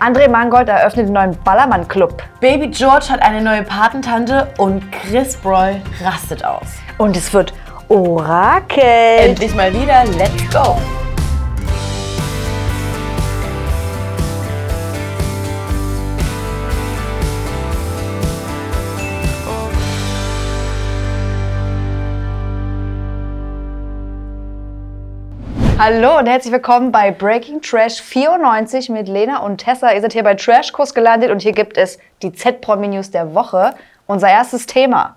André Mangold eröffnet den neuen Ballermann-Club. Baby George hat eine neue Patentante und Chris Broy rastet aus. Und es wird Orakel. Endlich mal wieder, let's go! Hallo und herzlich willkommen bei Breaking Trash 94 mit Lena und Tessa. Ihr seid hier bei Trashkurs gelandet und hier gibt es die Z-Promi News der Woche. Unser erstes Thema.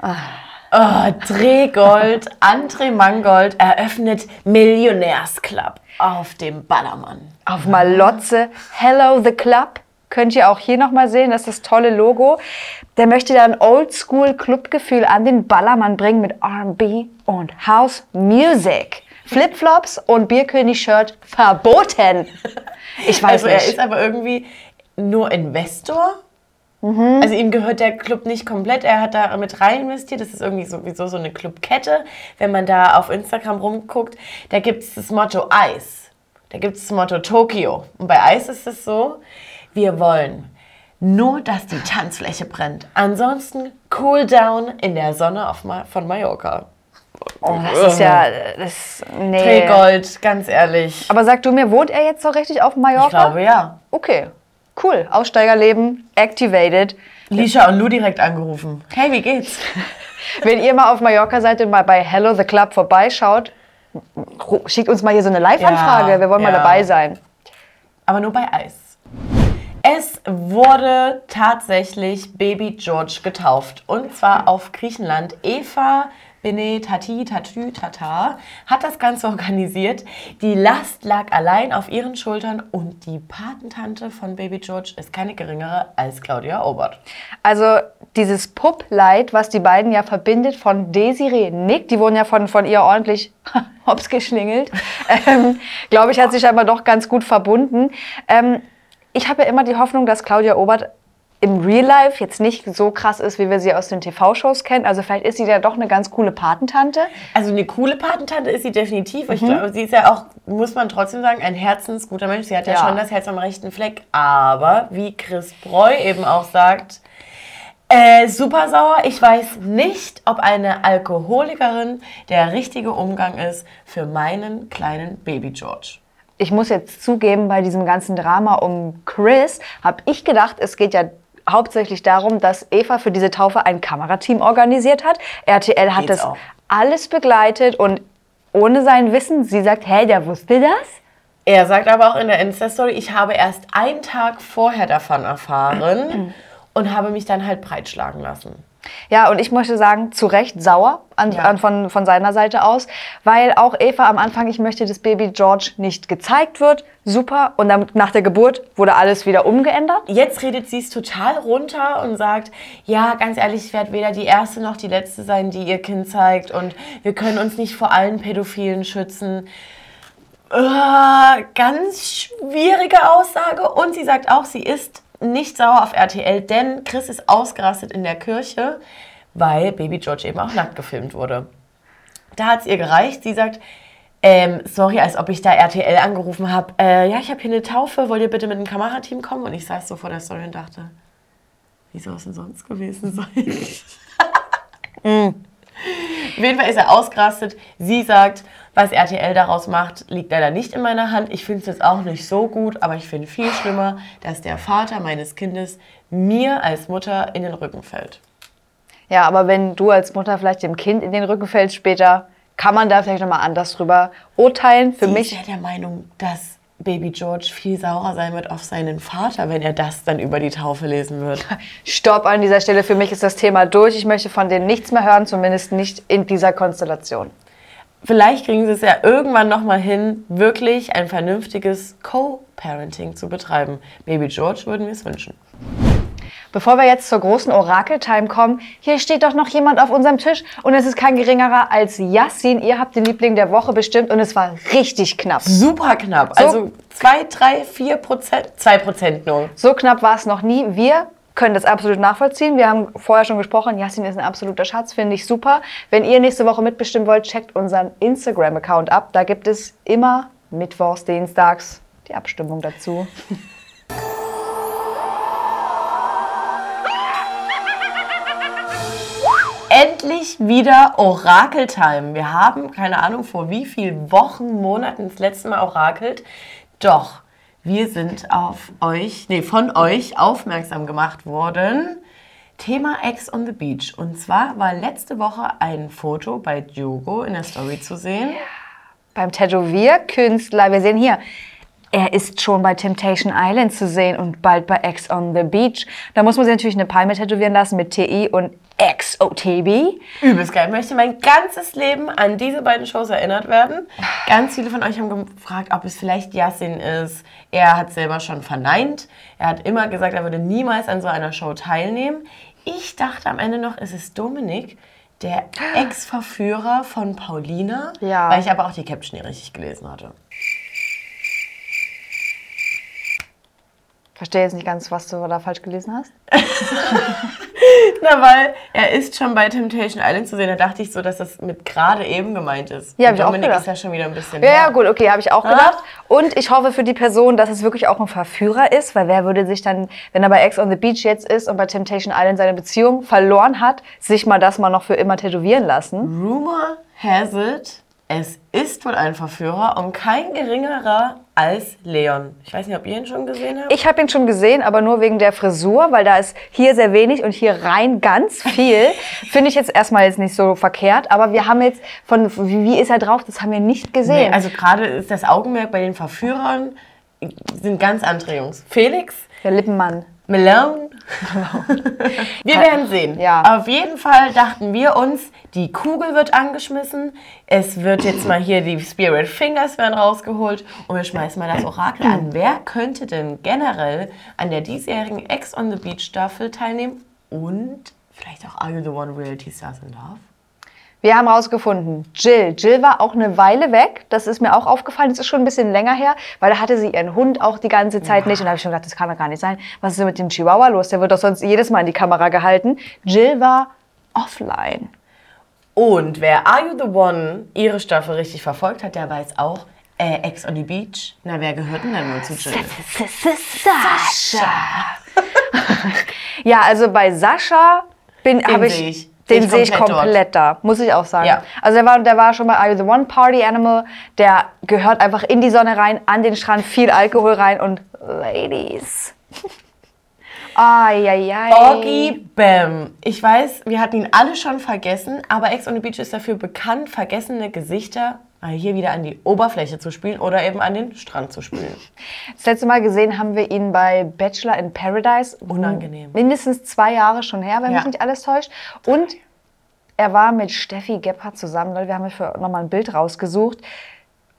Oh, Drehgold, André Mangold eröffnet Millionärsclub auf dem Ballermann. Auf Malotze, Hello the Club. Könnt ihr auch hier nochmal sehen, das ist das tolle Logo. Der möchte da ein Oldschool-Clubgefühl an den Ballermann bringen mit R&B und House Music. Flipflops und Bierkönig-Shirt verboten. Ich weiß Also er nicht. ist aber irgendwie nur Investor. Mhm. Also ihm gehört der Club nicht komplett. Er hat da mit rein investiert. Das ist irgendwie sowieso so eine Clubkette. Wenn man da auf Instagram rumguckt, da gibt es das Motto Eis. Da gibt es das Motto Tokio. Und bei Eis ist es so, wir wollen nur, dass die Tanzfläche brennt. Ansonsten cool down in der Sonne auf Ma von Mallorca. Oh, das ist ja, das, nee. Drehgold, ganz ehrlich. Aber sag du mir, wohnt er jetzt so richtig auf Mallorca? Ich glaube ja. Okay, cool. Aussteigerleben, activated. Lisha und Lou direkt angerufen. Hey, wie geht's? Wenn ihr mal auf Mallorca seid und mal bei Hello the Club vorbeischaut, schickt uns mal hier so eine Live-Anfrage. Ja, Wir wollen mal ja. dabei sein. aber nur bei Eis. Es wurde tatsächlich Baby George getauft. Und zwar auf Griechenland. Eva Bene Tati Tatü Tata hat das Ganze organisiert. Die Last lag allein auf ihren Schultern und die Patentante von Baby George ist keine geringere als Claudia Obert. Also dieses Pup-Light, was die beiden ja verbindet von Desiree Nick, die wurden ja von, von ihr ordentlich hops geschlingelt, ähm, glaube ich, hat sich aber doch ganz gut verbunden. Ähm, ich habe ja immer die Hoffnung, dass Claudia Obert im Real Life jetzt nicht so krass ist, wie wir sie aus den TV-Shows kennen. Also vielleicht ist sie ja doch eine ganz coole Patentante. Also eine coole Patentante ist sie definitiv. Ich glaube, sie ist ja auch, muss man trotzdem sagen, ein herzensguter Mensch. Sie hat ja, Ja. schon das Herz am rechten Fleck. Aber wie Chris Breu eben auch sagt, äh, super sauer. Ich weiß nicht, ob eine Alkoholikerin der richtige Umgang ist für meinen kleinen Baby George. Ich muss jetzt zugeben, bei diesem ganzen Drama um Chris habe ich gedacht, es geht ja hauptsächlich darum, dass Eva für diese Taufe ein Kamerateam organisiert hat. RTL hat Geht's das auch. alles begleitet und ohne sein Wissen, sie sagt, hey, der wusste das? Er sagt aber auch in der Insta-Story, ich habe erst einen Tag vorher davon erfahren und habe mich dann halt breitschlagen lassen. Ja, und ich möchte sagen, zu Recht sauer an, Ja. an, von, von seiner Seite aus, weil auch Eva am Anfang, ich möchte, dass Baby George nicht gezeigt wird. Super. Und dann nach der Geburt wurde alles wieder umgeändert. Jetzt redet sie es total runter und sagt, ja, ganz ehrlich, ich werde weder die erste noch die letzte sein, die ihr Kind zeigt und wir können uns nicht vor allen Pädophilen schützen. Äh, ganz schwierige Aussage. Und sie sagt auch, sie ist nicht sauer auf RTL, denn Chris ist ausgerastet in der Kirche, weil Baby George eben auch nackt gefilmt wurde. Da hat es ihr gereicht. Sie sagt, ähm, sorry, als ob ich da RTL angerufen habe. Äh, ja, ich habe hier eine Taufe, wollt ihr bitte mit dem Kamerateam kommen? Und ich saß so vor der Story und dachte, wie soll es denn sonst gewesen sein? Auf jeden Fall ist er ausgerastet. Sie sagt, was RTL daraus macht, liegt leider nicht in meiner Hand. Ich finde es jetzt auch nicht so gut, aber ich finde viel schlimmer, dass der Vater meines Kindes mir als Mutter in den Rücken fällt. Ja, aber wenn du als Mutter vielleicht dem Kind in den Rücken fällst später, kann man da vielleicht nochmal anders drüber urteilen. Für Sie mich ist ja der Meinung, dass Baby George viel saurer sein wird auf seinen Vater, wenn er das dann über die Taufe lesen wird. Stopp an dieser Stelle. Für mich ist das Thema durch. Ich möchte von denen nichts mehr hören, zumindest nicht in dieser Konstellation. Vielleicht kriegen sie es ja irgendwann nochmal hin, wirklich ein vernünftiges Co-Parenting zu betreiben. Baby George würden wir es wünschen. Bevor wir jetzt zur großen Orakel-Time kommen, hier steht doch noch jemand auf unserem Tisch und es ist kein geringerer als Yassin. Ihr habt den Liebling der Woche bestimmt und es war richtig knapp. Super knapp. Also 2, 3, 4 Prozent, 2 Prozent nur. So knapp war es noch nie. Wir können das absolut nachvollziehen. Wir haben vorher schon gesprochen, Yassin ist ein absoluter Schatz, finde ich super. Wenn ihr nächste Woche mitbestimmen wollt, checkt unseren Instagram-Account ab. Da gibt es immer mittwochs, dienstags die Abstimmung dazu. Endlich wieder Orakeltime. Wir haben, keine Ahnung, vor wie vielen Wochen, Monaten das letzte Mal orakelt. Doch, wir sind auf euch, nee, von euch aufmerksam gemacht worden. Thema Ex on the Beach. Und zwar war letzte Woche ein Foto bei Diogo in der Story zu sehen. Beim Tätowierkünstler, wir sehen hier, er ist schon bei Temptation Island zu sehen und bald bei Ex on the Beach. Da muss man sich natürlich eine Palme tätowieren lassen mit TI und XOTB. Übelst geil. Ich möchte mein ganzes Leben an diese beiden Shows erinnert werden. Ganz viele von euch haben gefragt, ob es vielleicht Yassin ist. Er hat selber schon verneint. Er hat immer gesagt, er würde niemals an so einer Show teilnehmen. Ich dachte am Ende noch, es ist Dominik, der Ex-Verführer von Paulina. Ja. Weil ich aber auch die Caption nicht richtig gelesen hatte. Verstehe jetzt nicht ganz, was du da falsch gelesen hast. Na, weil er ist schon bei Temptation Island zu sehen. Da dachte ich so, dass das mit gerade eben gemeint ist. Ja, hab Und ich auch gedacht. ist ja schon wieder ein bisschen Ja, ja, gut, okay, habe ich auch gedacht. Und ich hoffe für die Person, dass es wirklich auch ein Verführer ist, weil wer würde sich dann, wenn er bei Ex on the Beach jetzt ist und bei Temptation Island seine Beziehung verloren hat, sich mal das mal noch für immer tätowieren lassen? Rumor has it, es ist wohl ein Verführer und kein geringerer als Leon. Ich weiß nicht, ob ihr ihn schon gesehen habt. Ich habe ihn schon gesehen, aber nur wegen der Frisur, weil da ist hier sehr wenig und hier rein ganz viel. Finde ich jetzt erstmal jetzt nicht so verkehrt, aber wir haben jetzt von, wie, ist er drauf, das haben wir nicht gesehen. Nee, also gerade ist das Augenmerk bei den Verführern sind ganz andere Jungs. Felix, der Lippenmann. Malone. wir werden sehen. Ja. Auf jeden Fall dachten wir uns, die Kugel wird angeschmissen. Es wird jetzt mal hier die Spirit Fingers werden rausgeholt und wir schmeißen mal das Orakel an. Wer könnte denn generell an der diesjährigen Ex on the Beach Staffel teilnehmen und vielleicht auch Are You the One Reality Stars in Love? Wir haben rausgefunden, Jill. Jill war auch eine Weile weg. Das ist mir auch aufgefallen. Das ist schon ein bisschen länger her, weil da hatte sie ihren Hund auch die ganze Zeit nicht. Und da habe ich schon gedacht, das kann doch gar nicht sein. Was ist denn mit dem Chihuahua los? Der wird doch sonst jedes Mal in die Kamera gehalten. Jill war offline. Und wer Are You the One ihre Staffel richtig verfolgt hat, der weiß auch, äh, Ex on the Beach, na wer gehört denn dann wohl zu Jill? Sascha. ja, also bei Sascha bin habe ich. Den Sehe ich komplett komplett da, muss ich auch sagen. Ja. Also der war, der war schon bei Are You the One Party Animal, der gehört einfach in die Sonne rein, an den Strand, viel Alkohol rein und Ladies. Ai, Oggy Bam. Ich weiß, wir hatten ihn alle schon vergessen, aber Ex on the Beach ist dafür bekannt, vergessene Gesichter hier wieder an die Oberfläche zu spielen oder eben an den Strand zu spielen. Das letzte Mal gesehen haben wir ihn bei Bachelor in Paradise. Unangenehm. Mindestens zwei Jahre schon her, wenn Ja. mich nicht alles täuscht. Und er war mit Steffi Gebhardt zusammen. Wir haben für nochmal ein Bild rausgesucht.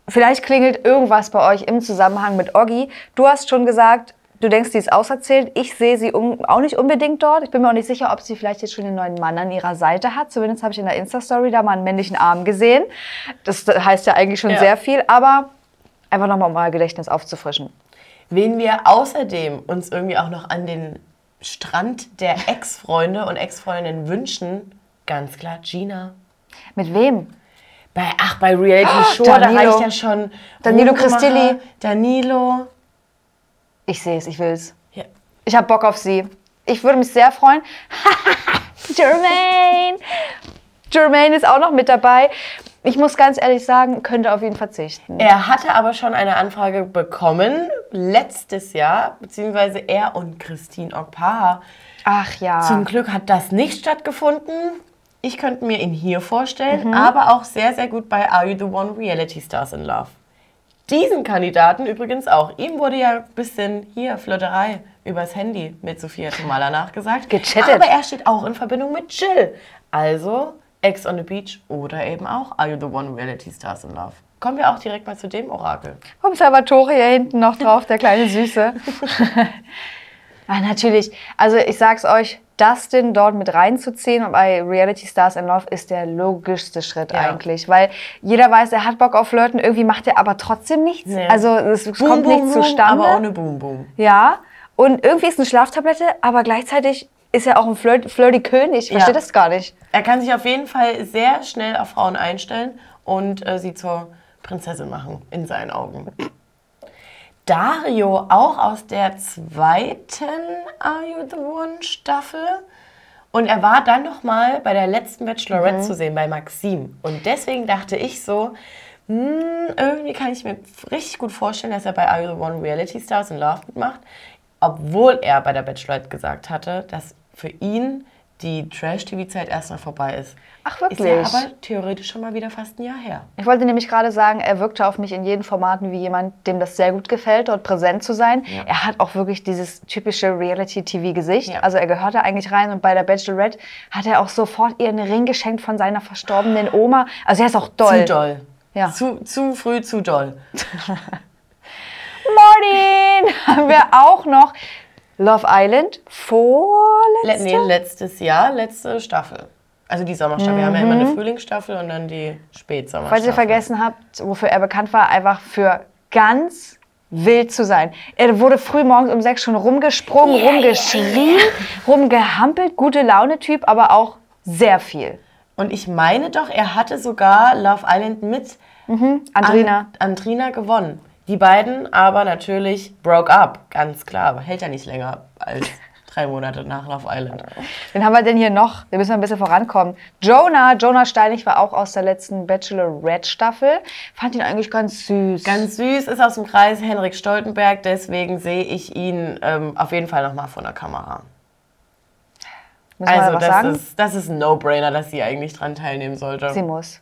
Vielleicht klingelt irgendwas bei euch im Zusammenhang mit Oggi. Du hast schon gesagt, du denkst, die ist auserzählt. Ich sehe sie un auch nicht unbedingt dort. Ich bin mir auch nicht sicher, ob sie vielleicht jetzt schon einen neuen Mann an ihrer Seite hat. Zumindest habe ich in der Insta-Story da mal einen männlichen Arm gesehen. Das heißt ja eigentlich schon Ja. sehr viel. Aber einfach nochmal um euer Gedächtnis aufzufrischen. Wen wir außerdem uns irgendwie auch noch an den Strand der Ex-Freunde und Ex-Freundinnen wünschen, ganz klar Gina. Mit wem? Bei, ach, bei Reality Show, Ah, Danilo. da reicht ja schon Danilo Rumgemache, Cristilli. Danilo. Ich sehe es, ich will es. Ja. Ich habe Bock auf sie. Ich würde mich sehr freuen. Jermaine! Jermaine ist auch noch mit dabei. Ich muss ganz ehrlich sagen, könnte auf ihn verzichten. Er hatte aber schon eine Anfrage bekommen, letztes Jahr, beziehungsweise er und Christine Okpaha. Ach ja. Zum Glück hat das nicht stattgefunden. Ich könnte mir ihn hier vorstellen, Mhm. aber auch sehr, sehr gut bei Are You the One Reality Stars in Love. Diesen Kandidaten übrigens auch. Ihm wurde ja ein bisschen hier Flirterei übers Handy mit Sophia Tomala nachgesagt. Gechattet. Aber er steht auch in Verbindung mit Jill. Also Ex on the Beach oder eben auch Are You the One Reality Stars in Love. Kommen wir auch direkt mal zu dem Orakel. Vom Salvatore hier hinten noch drauf, der kleine Süße. ah, natürlich. Also ich sag's euch, Dustin dort mit reinzuziehen bei Reality Stars in Love ist der logischste Schritt Ja. eigentlich. Weil jeder weiß, er hat Bock auf Flirten, irgendwie macht er aber trotzdem nichts. Nee. Also es kommt nichts zustande. aber ohne Boom Boom. Ja, und irgendwie ist eine Schlaftablette, aber gleichzeitig ist er auch ein Flirt, flirty König. Ich verstehe Ja. das gar nicht. Er kann sich auf jeden Fall sehr schnell auf Frauen einstellen und äh, sie zur Prinzessin machen, in seinen Augen. Dario auch aus der zweiten Are You the One Staffel. Und er war dann noch mal bei der letzten Bachelorette zu sehen, bei Maxim. Und deswegen dachte ich so, hm, irgendwie kann ich mir richtig gut vorstellen, dass er bei Are You the One Reality Stars in Love mitmacht. Obwohl er bei der Bachelorette gesagt hatte, dass für ihn die Trash-TV-Zeit erstmal vorbei ist. Ach, Ist ja wirklich? aber theoretisch schon mal wieder fast ein Jahr her. Ich wollte nämlich gerade sagen, er wirkte auf mich in jeden Formaten wie jemand, dem das sehr gut gefällt, dort präsent zu sein. Er hat auch wirklich dieses typische Reality-TV-Gesicht. Ja. Also er gehört da eigentlich rein und bei der Bachelorette hat er auch sofort ihr einen Ring geschenkt von seiner verstorbenen Oma. Also er ist auch doll. Zu doll. Ja. Zu, zu früh, zu doll. Martin haben wir auch noch Love Island Le vorletzte. nee, letztes Jahr, letzte Staffel. Also die Sommerstaffel. Wir haben ja immer eine Frühlingsstaffel und dann die Spätsommerstaffel. Falls ihr vergessen habt, wofür er bekannt war, einfach für ganz wild zu sein. Er wurde früh morgens um sechs schon rumgesprungen, rumgeschrien, rumgehampelt, gute Laune-Typ, aber auch sehr viel. Und ich meine doch, er hatte sogar Love Island mit Andrina. An Andrina gewonnen. Die beiden aber natürlich broke up, ganz klar. Aber hält ja nicht länger als drei Monate nach Love Island. Wen haben wir denn hier noch? Da müssen wir ein bisschen vorankommen. Jonah, Jonah Steinig war auch aus der letzten Bachelorette-Staffel. Fand ihn eigentlich ganz süß. Ganz süß, ist aus dem Kreis Henrik Stoltenberg, deswegen sehe ich ihn ähm, auf jeden Fall nochmal vor der Kamera. Müssen wir Also was das sagen? ist, das ist ein No-Brainer, dass sie eigentlich dran teilnehmen sollte. Sie muss.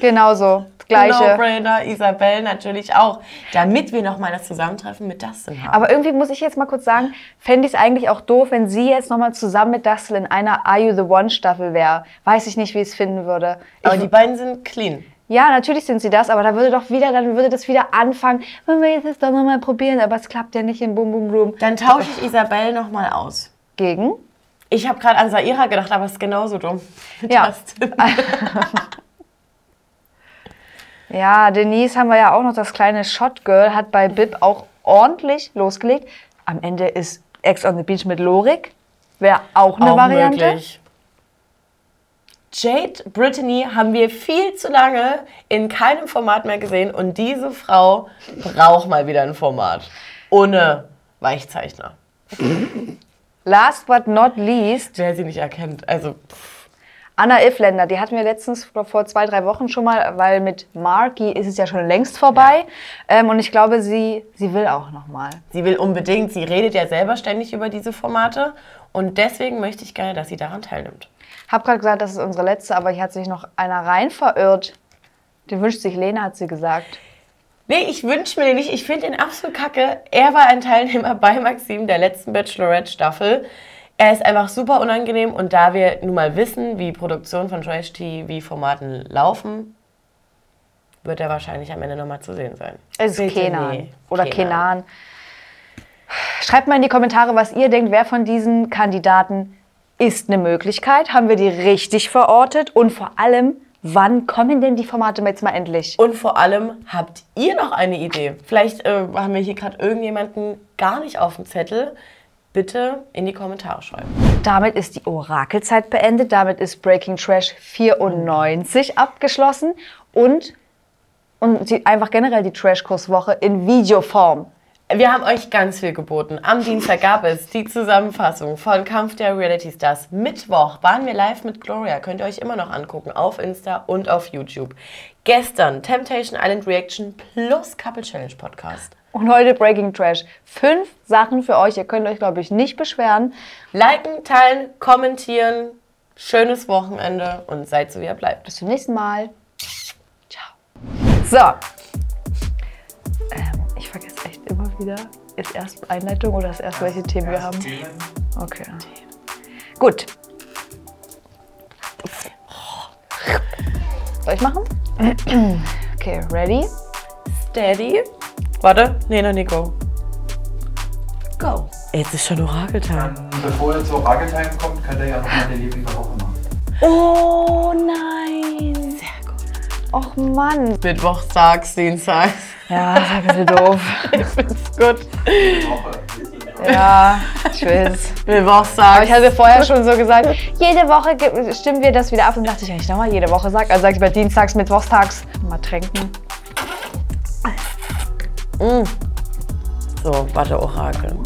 Genauso. Das Gleiche. No-Brainer, Isabel natürlich auch, damit wir nochmal das Zusammentreffen mit Dustin haben. Aber irgendwie muss ich jetzt mal kurz sagen, fände ich es eigentlich auch doof, wenn sie jetzt nochmal zusammen mit Dustin in einer Are You the One Staffel wäre. Weiß ich nicht, wie ich es finden würde. Aber Ich, die beiden sind clean. ja, natürlich sind sie das, aber da würde doch wieder, dann würde das wieder anfangen. Wollen wir jetzt das doch nochmal probieren, aber es klappt ja nicht in Boom Boom Room. Dann tausche ich Isabel nochmal aus. Gegen? Ich habe gerade an Saira gedacht, aber es ist genauso dumm. Ja. Ja, Denise haben wir ja auch noch, das kleine Shot Girl hat bei Bib auch ordentlich losgelegt. Am Ende ist Ex on the Beach mit Lorik. Wäre auch eine Auch Variante. möglich. Jade Brittany haben wir viel zu lange in keinem Format mehr gesehen und diese Frau braucht mal wieder ein Format. Ohne Weichzeichner. Last but not least, Wer sie nicht erkennt. Also, Anna Ifländer, die hatten wir letztens vor- zwei, drei Wochen schon mal, weil mit Marky ist es ja schon längst vorbei. Ähm, und ich glaube, sie, sie will auch noch mal. sie will unbedingt, sie redet ja selber ständig über diese Formate und deswegen möchte ich gerne, dass sie daran teilnimmt. Hab gerade gesagt, das ist unsere letzte, aber hier hat sich noch einer rein verirrt. Den wünscht sich Lena, hat sie gesagt. Nee, ich wünsche mir den nicht. Ich finde ihn absolut kacke. Er war ein Teilnehmer bei Maxim der letzten Bachelorette-Staffel. Er ist einfach super unangenehm und da wir nun mal wissen, wie Produktionen von Trash-TV-Formaten laufen, wird er wahrscheinlich am Ende nochmal zu sehen sein. Es ist Kenan nee. oder Kenan. Schreibt mal in die Kommentare, was ihr denkt, wer von diesen Kandidaten ist eine Möglichkeit. Haben wir die richtig verortet? Und vor allem, wann kommen denn die Formate jetzt mal endlich? Und vor allem, habt ihr noch eine Idee? Vielleicht äh, haben wir hier gerade irgendjemanden gar nicht auf dem Zettel. Bitte in die Kommentare schreiben. Damit ist die Orakelzeit beendet. Damit ist Breaking Trash 94 abgeschlossen. Und, und die, einfach generell die Trashkurswoche in Videoform. Wir haben euch ganz viel geboten. Am Dienstag gab es die Zusammenfassung von Kampf der Reality Stars. Mittwoch waren wir live mit Gloria. Könnt ihr euch immer noch angucken auf Insta und auf YouTube. Gestern Temptation Island Reaction plus Couple Challenge Podcast. Und heute Breaking Trash. Fünf Sachen für euch. Ihr könnt euch, glaube ich, nicht beschweren. Liken, teilen, kommentieren. Schönes Wochenende und seid so, wie ihr bleibt. Bis zum nächsten Mal. Ciao. So. Ähm, ich vergesse echt immer wieder. Ist erst Einleitung oder ist erst welche Themen wir haben? Okay. Gut. Soll ich machen? Okay, ready? Steady. Warte, nee, noch nicht go. Go. Jetzt ist schon Orakeltime. Bevor ihr zur Orakeltime kommt, könnt ihr ja noch meine Liebling der Woche machen. Oh nein. Sehr gut. Och Mann. Mittwochstags, Dienstags. Ja, das ist ein bisschen doof. Ich find's gut. Woche. Ja, ich will's. Mittwochstags. Aber ich hatte vorher schon so gesagt, jede Woche stimmen wir das wieder ab. Und dachte ich, wenn ich nochmal jede Woche sage, also sage ich bei Dienstags, Mittwochstags, mal Mm. So, Watte-Orakel.